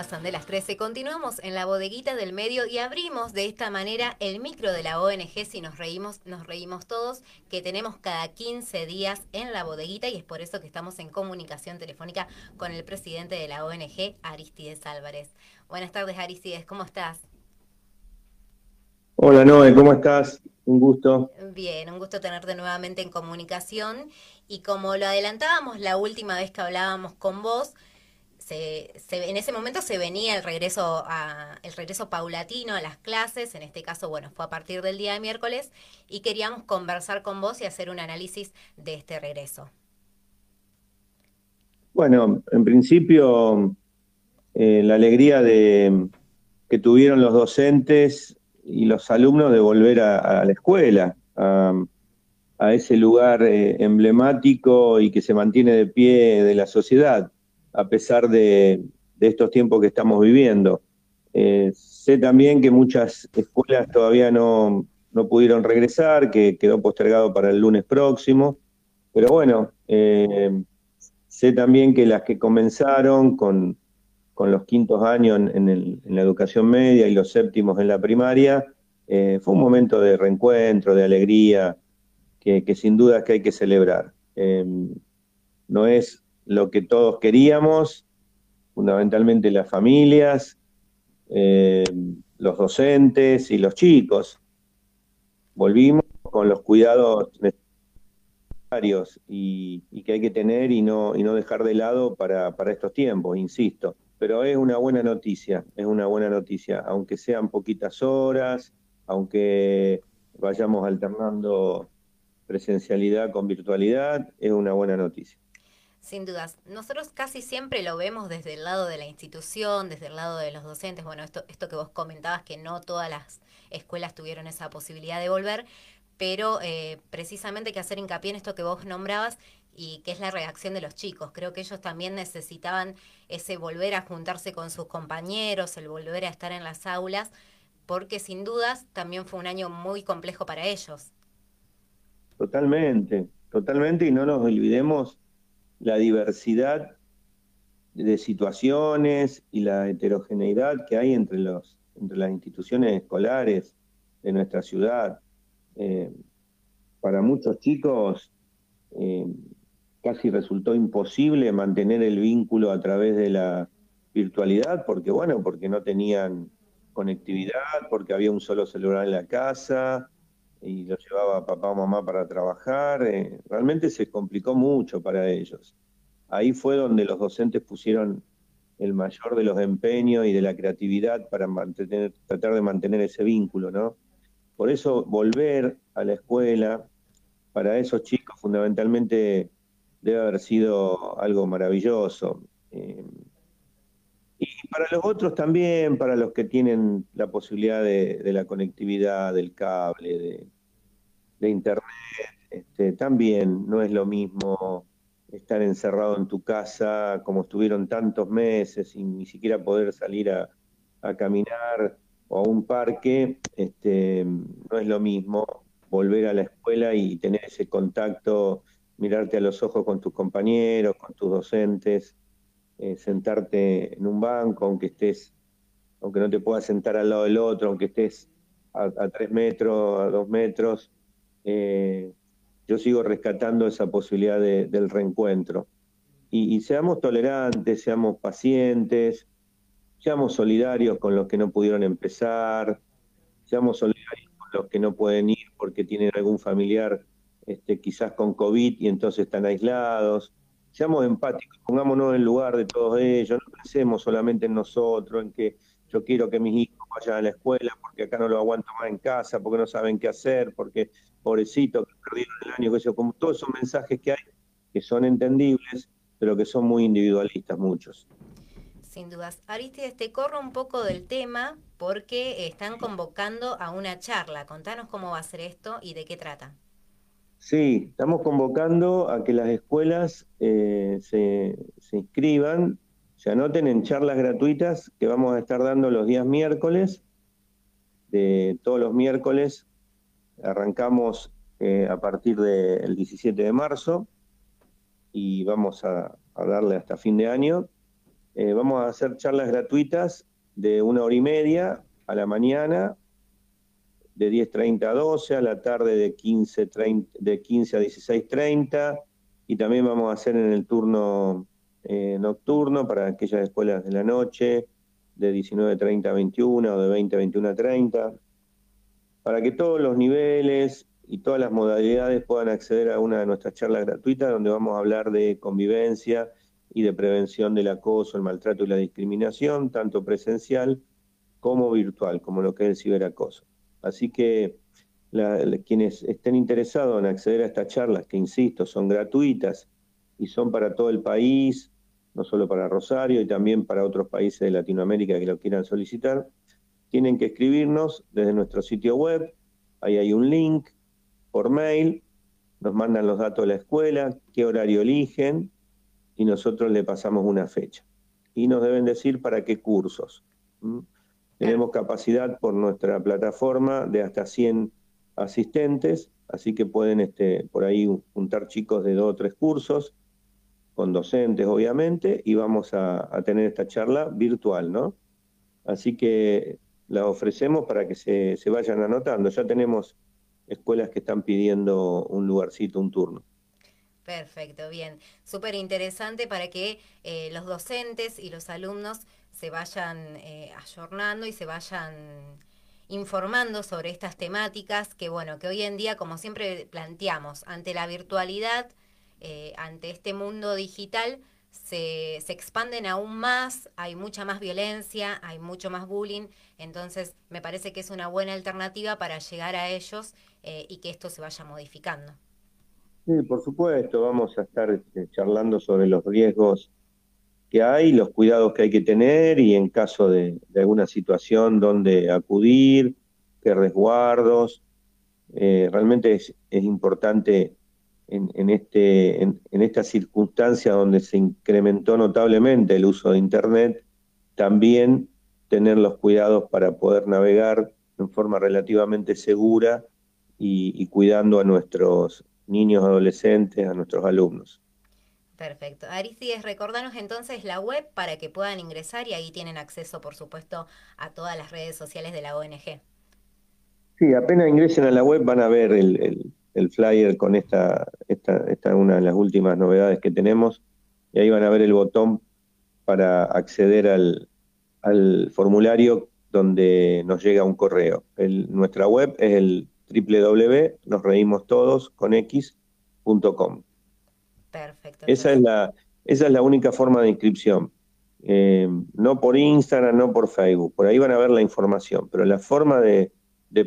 De las 13. Continuamos en la bodeguita del medio y abrimos de esta manera el micro de la ONG Si nos reímos, nos reímos todos, que tenemos cada 15 días en la bodeguita y es por eso que estamos en comunicación telefónica con el presidente de la ONG, Aristides Álvarez. Buenas tardes, Aristides, ¿cómo estás? Hola, Noé, ¿cómo estás? Un gusto. Bien, un gusto tenerte nuevamente en comunicación. Y como lo adelantábamos la última vez que hablábamos con vos, en ese momento se venía el regreso, el regreso paulatino a las clases, en este caso, bueno, fue a partir del día de miércoles, y queríamos conversar con vos y hacer un análisis de este regreso. Bueno, en principio, eh, la alegría de, que tuvieron los docentes y los alumnos de volver a, la escuela, a, ese lugar eh, emblemático y que se mantiene de pie de la sociedad a pesar de, estos tiempos que estamos viviendo. Eh, sé también que muchas escuelas todavía no, pudieron regresar, que quedó postergado para el lunes próximo, pero bueno, eh, sé también que las que comenzaron con, los quintos años en, la educación media y los séptimos en la primaria, eh, fue un momento de reencuentro, de alegría, que, que sin duda es que hay que celebrar. no es lo que todos queríamos, fundamentalmente las familias, eh, los docentes y los chicos. Volvimos con los cuidados necesarios y, que hay que tener y no, y no dejar de lado para, para estos tiempos, insisto. Pero es una buena noticia, es una buena noticia, aunque sean poquitas horas, aunque vayamos alternando presencialidad con virtualidad, es una buena noticia. Sin dudas. Nosotros casi siempre lo vemos desde el lado de la institución, desde el lado de los docentes. Bueno, esto, esto que vos comentabas, que no todas las escuelas tuvieron esa posibilidad de volver, pero eh, precisamente que hacer hincapié en esto que vos nombrabas y que es la reacción de los chicos. Creo que ellos también necesitaban ese volver a juntarse con sus compañeros, el volver a estar en las aulas, porque sin dudas también fue un año muy complejo para ellos. Totalmente, totalmente, y no nos olvidemos la diversidad de situaciones y la heterogeneidad que hay entre, los, entre las instituciones escolares de nuestra ciudad. Eh, para muchos chicos eh, casi resultó imposible mantener el vínculo a través de la virtualidad, porque bueno, porque no tenían conectividad, porque había un solo celular en la casa y lo llevaba papá o mamá para trabajar. Eh, realmente se complicó mucho para ellos ahí fue donde los docentes pusieron el mayor de los empeños y de la creatividad para mantener, tratar de mantener ese vínculo, ¿no? Por eso volver a la escuela para esos chicos fundamentalmente debe haber sido algo maravilloso. Eh, para los otros también, para los que tienen la posibilidad de, la conectividad, del cable, de, internet, este, también no es lo mismo estar encerrado en tu casa como estuvieron tantos meses sin ni siquiera poder salir a, caminar o a un parque, este, no es lo mismo volver a la escuela y tener ese contacto, mirarte a los ojos con tus compañeros, con tus docentes, eh, sentarte en un banco, aunque estés, aunque no te puedas sentar al lado del otro, aunque estés a, tres metros, a dos metros, eh, yo sigo rescatando esa posibilidad del reencuentro. Y, seamos tolerantes, seamos pacientes, seamos solidarios con los que no pudieron empezar, seamos solidarios con los que no pueden ir porque tienen algún familiar este, quizás con COVID y entonces están aislados. Seamos empáticos, pongámonos en lugar de todos ellos, no pensemos solamente en nosotros, en que yo quiero que mis hijos vayan a la escuela, porque acá no lo aguanto más en casa, porque no saben qué hacer, porque pobrecito, que perdieron el año, que como todos esos mensajes que hay que son entendibles, pero que son muy individualistas muchos. Sin dudas. Aristides, te corro un poco del tema porque están convocando a una charla. Contanos cómo va a ser esto y de qué trata. Sí, estamos convocando a que las escuelas eh, se, se inscriban, se anoten en charlas gratuitas que vamos a estar dando los días miércoles. De todos los miércoles arrancamos eh, a partir del 17 de marzo y vamos a, darle hasta fin de año. Eh, vamos a hacer charlas gratuitas de una hora y media a la mañana de 10.30 a 12, a la tarde de 15, de 15 a 16.30 y también vamos a hacer en el turno eh, nocturno para aquellas escuelas de la noche de 19.30 a 21 o de 20 a 21 a 30, para que todos los niveles y todas las modalidades puedan acceder a una de nuestras charlas gratuitas donde vamos a hablar de convivencia y de prevención del acoso, el maltrato y la discriminación, tanto presencial como virtual, como lo que es el ciberacoso. Así que quienes estén interesados en acceder a estas charlas, que insisto, son gratuitas y son para todo el país, no solo para Rosario y también para otros países de Latinoamérica que lo quieran solicitar, tienen que escribirnos desde nuestro sitio web, ahí hay un link por mail, nos mandan los datos de la escuela, qué horario eligen y nosotros le pasamos una fecha. Y nos deben decir para qué cursos. Tenemos capacidad por nuestra plataforma de hasta 100 asistentes, así que pueden este, por ahí juntar chicos de dos o tres cursos, con docentes obviamente, y vamos a, tener esta charla virtual, ¿no? Así que la ofrecemos para que se, se vayan anotando. Ya tenemos escuelas que están pidiendo un lugarcito, un turno. Perfecto, bien. Súper interesante para que eh, los docentes y los alumnos se vayan eh, ayornando y se vayan informando sobre estas temáticas que, bueno, que hoy en día, como siempre planteamos, ante la virtualidad, eh, ante este mundo digital, se, se, expanden aún más, hay mucha más violencia, hay mucho más bullying, entonces me parece que es una buena alternativa para llegar a ellos eh, y que esto se vaya modificando. Sí, por supuesto, vamos a estar este, charlando sobre los riesgos que hay, los cuidados que hay que tener y en caso de, alguna situación donde acudir, qué resguardos. Eh, realmente es, importante en, este, en, esta circunstancia donde se incrementó notablemente el uso de Internet, también tener los cuidados para poder navegar en forma relativamente segura y cuidando a nuestros niños, adolescentes, a nuestros alumnos. Perfecto. Aristides, recordanos entonces la web para que puedan ingresar y ahí tienen acceso, por supuesto, a todas las redes sociales de la ONG. Sí, apenas ingresen a la web van a ver el, flyer con esta, esta, esta una de las últimas novedades que tenemos y ahí van a ver el botón para acceder al, formulario donde nos llega un correo. nuestra web es el www.nosreimostodos.com. Perfecto. Esa es la, esa es la única forma de inscripción. Eh, no por Instagram, no por Facebook. Por ahí van a ver la información, pero la forma de,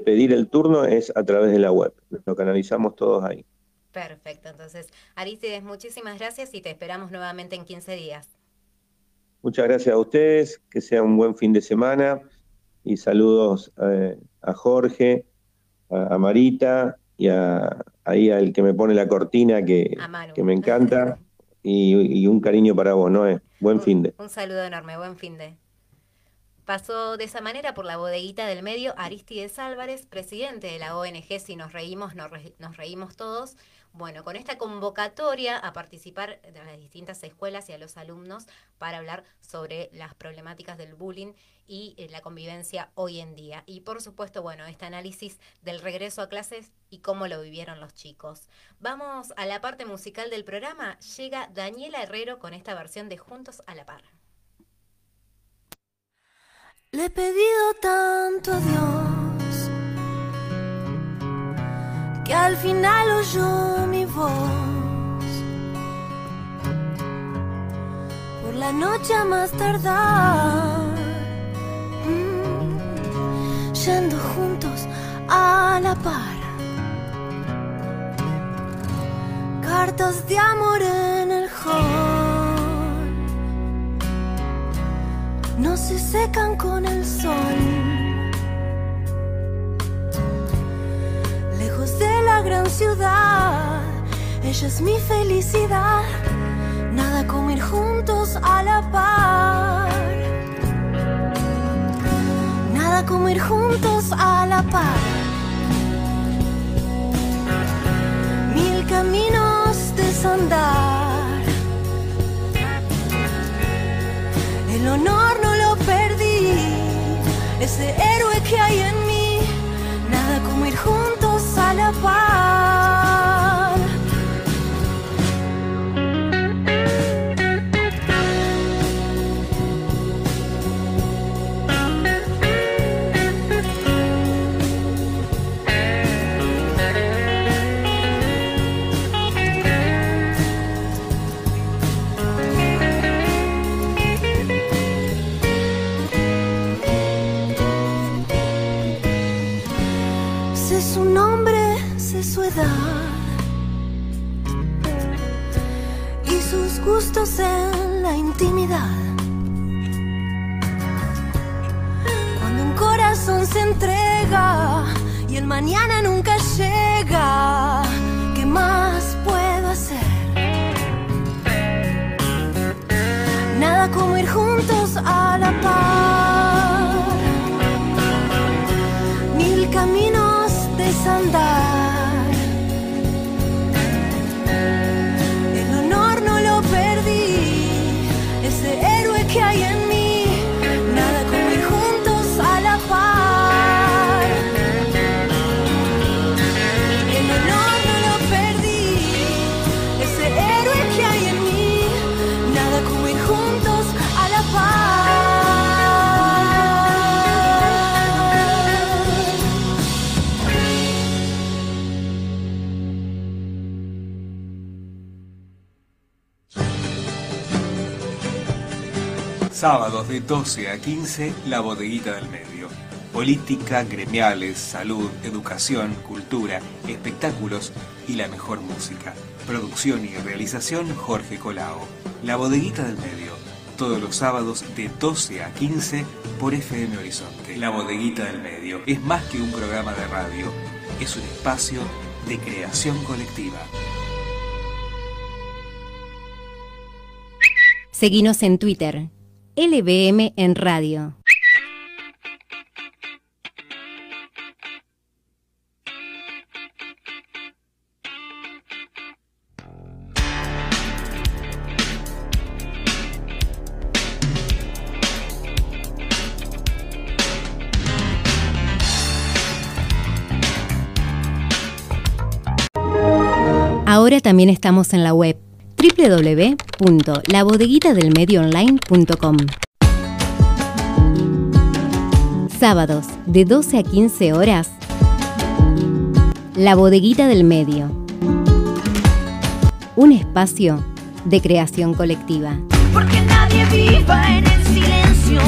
pedir el turno es a través de la web. Lo canalizamos todos ahí. Perfecto. Entonces, Aristides, muchísimas gracias y te esperamos nuevamente en 15 días. Muchas gracias a ustedes, que sea un buen fin de semana y saludos eh, a Jorge, a Marita y a, ahí al que me pone la cortina que, que me encanta. Y, un cariño para vos, ¿no? Buen fin de. Un saludo enorme, buen fin de. Pasó de esa manera por la bodeguita del medio Aristides Álvarez, presidente de la ONG Si nos reímos, nos, nos reímos todos, bueno, con esta convocatoria a participar de las distintas escuelas y a los alumnos para hablar sobre las problemáticas del bullying y eh, la convivencia hoy en día. Y por supuesto, bueno, este análisis del regreso a clases y cómo lo vivieron los chicos. Vamos a la parte musical del programa. Llega Daniela Herrero con esta versión de Juntos a la Par. Le he pedido tanto a Dios que al final oyó mi voz. Por la noche a más tardar, mm, leyendo juntos a la par. Cartas de amor en el hall. No se secan con el sol. Gran ciudad, ella es mi felicidad. Nada como ir juntos a la par. Nada como ir juntos a la par. Mil caminos desandar. El honor no lo perdí. Ese héroe que hay en mí. Intimidad. Cuando un corazón se entrega y el mañana nunca llega, ¿qué más puedo hacer? Nada como ir juntos a la par mil caminos desandar. Sábados de 12 a 15, La Bodeguita del Medio. Política, gremiales, salud, educación, cultura, espectáculos y la mejor música. Producción y realización Jorge Colao. La Bodeguita del Medio. Todos los sábados de 12 a 15 por FM Horizonte. La Bodeguita del Medio es más que un programa de radio. Es un espacio de creación colectiva. Seguinos en Twitter, LBM en Radio. Ahora también estamos en la web www.labodeguitadelmedioonline.com. Sábados de 12 a 15 horas. La Bodeguita del Medio. Un espacio de creación colectiva. Porque nadie viva en el silencio